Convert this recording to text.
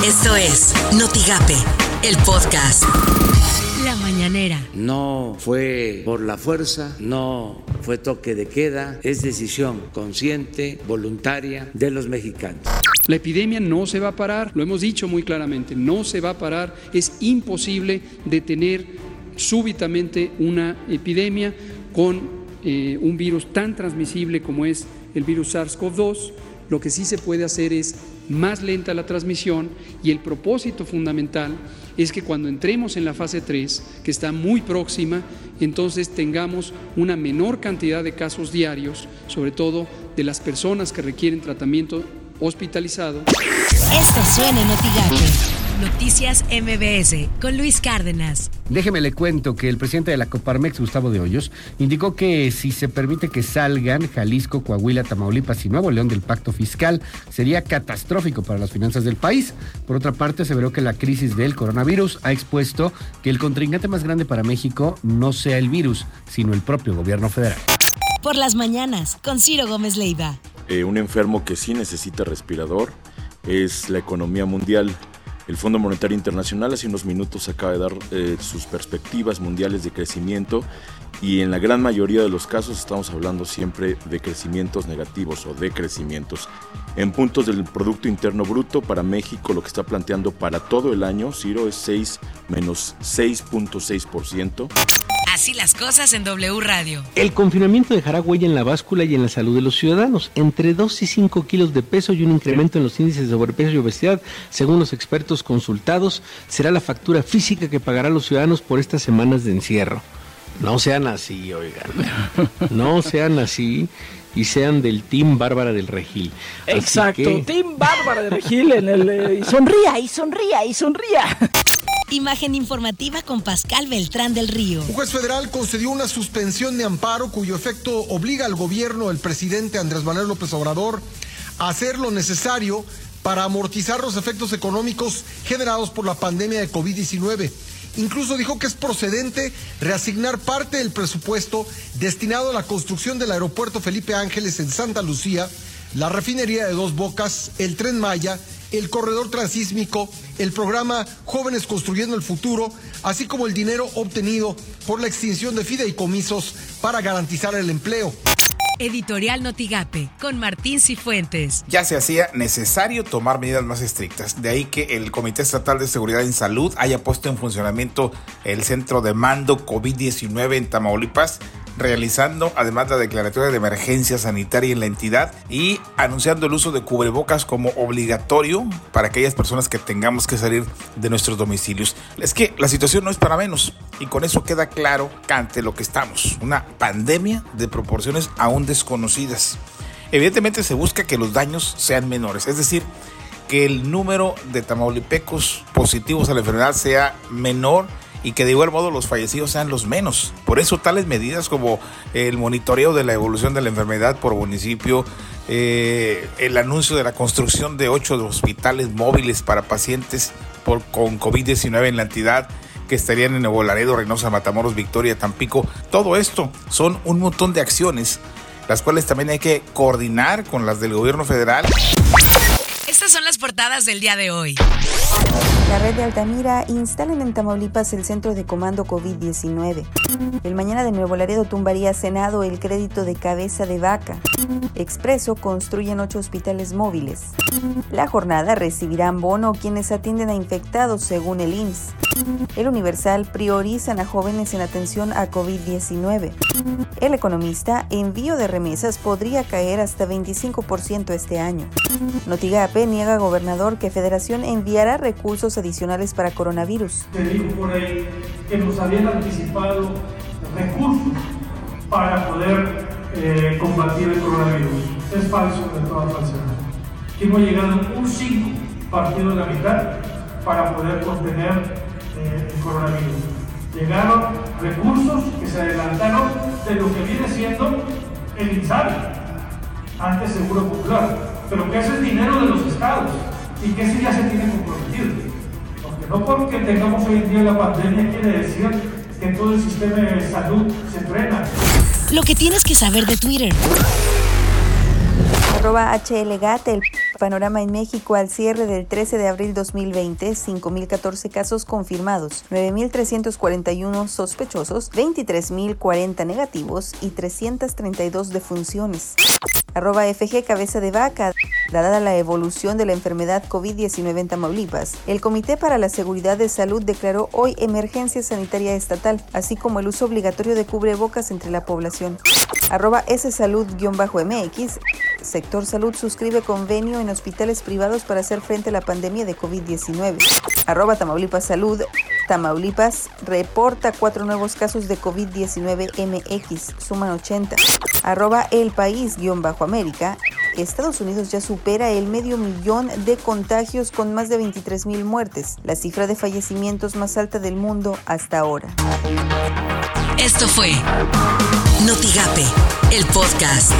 Esto es Notigape, el podcast. La mañanera. No fue por la fuerza, no fue toque de queda, es decisión consciente, voluntaria de los mexicanos. La epidemia no se va a parar, lo hemos dicho muy claramente, no se va a parar, es imposible detener súbitamente una epidemia con eh, un virus tan transmisible como es el virus SARS-CoV-2. Lo que sí se puede hacer es más lenta la transmisión y el propósito fundamental es que cuando entremos en la fase 3, que está muy próxima, entonces tengamos una menor cantidad de casos diarios, sobre todo de las personas que requieren tratamiento hospitalizado. Noticias MBS con Luis Cárdenas. Déjeme le cuento que el presidente de la Coparmex, Gustavo de Hoyos, indicó que si se permite que salgan Jalisco, Coahuila, Tamaulipas y Nuevo León del pacto fiscal, sería catastrófico para las finanzas del país. Por otra parte, se veró que la crisis del coronavirus ha expuesto que el contrincante más grande para México no sea el virus, sino el propio gobierno federal. Por las mañanas, con Ciro Gómez Leiva. Eh, un enfermo que sí necesita respirador es la economía mundial el Fondo Monetario Internacional hace unos minutos acaba de dar eh, sus perspectivas mundiales de crecimiento y en la gran mayoría de los casos estamos hablando siempre de crecimientos negativos o de crecimientos. En puntos del Producto Interno Bruto para México lo que está planteando para todo el año, Ciro, es 6 menos 6.6%. Así las cosas en W Radio. El confinamiento dejará huella en la báscula y en la salud de los ciudadanos. Entre 2 y 5 kilos de peso y un incremento en los índices de sobrepeso y obesidad, según los expertos consultados, será la factura física que pagarán los ciudadanos por estas semanas de encierro. No sean así, oigan. No sean así y sean del Team Bárbara del Regil. Exacto, Team Bárbara del Regil en el... Eh, sonría y sonría y sonría. Imagen informativa con Pascal Beltrán del Río. Un juez federal concedió una suspensión de amparo cuyo efecto obliga al gobierno del presidente Andrés Manuel López Obrador a hacer lo necesario para amortizar los efectos económicos generados por la pandemia de COVID-19. Incluso dijo que es procedente reasignar parte del presupuesto destinado a la construcción del aeropuerto Felipe Ángeles en Santa Lucía, la refinería de Dos Bocas, el tren Maya el corredor transísmico, el programa Jóvenes Construyendo el Futuro, así como el dinero obtenido por la extinción de fideicomisos para garantizar el empleo. Editorial Notigape con Martín Cifuentes. Ya se hacía necesario tomar medidas más estrictas. De ahí que el Comité Estatal de Seguridad en Salud haya puesto en funcionamiento el centro de mando COVID-19 en Tamaulipas realizando además la declaratoria de emergencia sanitaria en la entidad y anunciando el uso de cubrebocas como obligatorio para aquellas personas que tengamos que salir de nuestros domicilios. Es que la situación no es para menos y con eso queda claro que ante lo que estamos, una pandemia de proporciones aún desconocidas. Evidentemente se busca que los daños sean menores, es decir, que el número de tamaulipecos positivos a la enfermedad sea menor y que de igual modo los fallecidos sean los menos. Por eso tales medidas como el monitoreo de la evolución de la enfermedad por municipio, eh, el anuncio de la construcción de ocho hospitales móviles para pacientes por, con COVID-19 en la entidad, que estarían en Nuevo Laredo, Reynosa, Matamoros, Victoria, Tampico. Todo esto son un montón de acciones, las cuales también hay que coordinar con las del gobierno federal. Son las portadas del día de hoy. La red de Altamira instala en Tamaulipas el centro de comando COVID-19. El mañana de Nuevo Laredo tumbaría Senado el crédito de cabeza de vaca. Expreso construyen ocho hospitales móviles. La jornada recibirán bono quienes atienden a infectados según el IMSS. El Universal priorizan a jóvenes en atención a COVID-19. El economista, envío de remesas podría caer hasta 25% este año. Notigape niega gobernador que Federación enviará recursos adicionales para coronavirus. Se dijo por ahí que nos habían anticipado recursos para poder eh, combatir el coronavirus. Es falso de toda falsedad. Hemos llegado un 5 partido de la mitad para poder contener eh, el coronavirus. Llegaron recursos que se adelantaron de lo que viene siendo el INSABI, antes Seguro Popular, pero que ese es dinero de los estados y que ese ya se tiene comprometido. No porque tengamos hoy en día la pandemia quiere decir que todo el sistema de salud se frena. Lo que tienes que saber de Twitter. Arroba HLGAT, el panorama en México al cierre del 13 de abril 2020, 5.014 casos confirmados, 9.341 sospechosos, 23.040 negativos y 332 defunciones. Arroba FG Cabeza de Vaca. Dada la evolución de la enfermedad COVID-19 en Tamaulipas, el Comité para la Seguridad de Salud declaró hoy emergencia sanitaria estatal, así como el uso obligatorio de cubrebocas entre la población. Arroba S Salud-MX. Sector Salud suscribe convenio en hospitales privados para hacer frente a la pandemia de COVID-19. Arroba Tamaulipas Salud. Tamaulipas reporta cuatro nuevos casos de COVID-19 MX, suman 80. Arroba El País-América. Estados Unidos ya supera el medio millón de contagios con más de 23 mil muertes, la cifra de fallecimientos más alta del mundo hasta ahora. Esto fue Notigape, el podcast.